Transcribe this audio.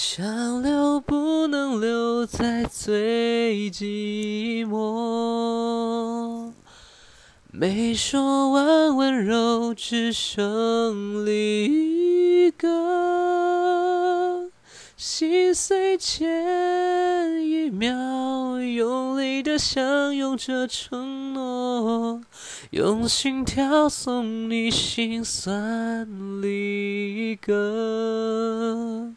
想留，不能留，在最寂寞。没说完温柔，只剩离歌。心碎前一秒，用力的相拥着承诺，用心跳送你心酸离歌。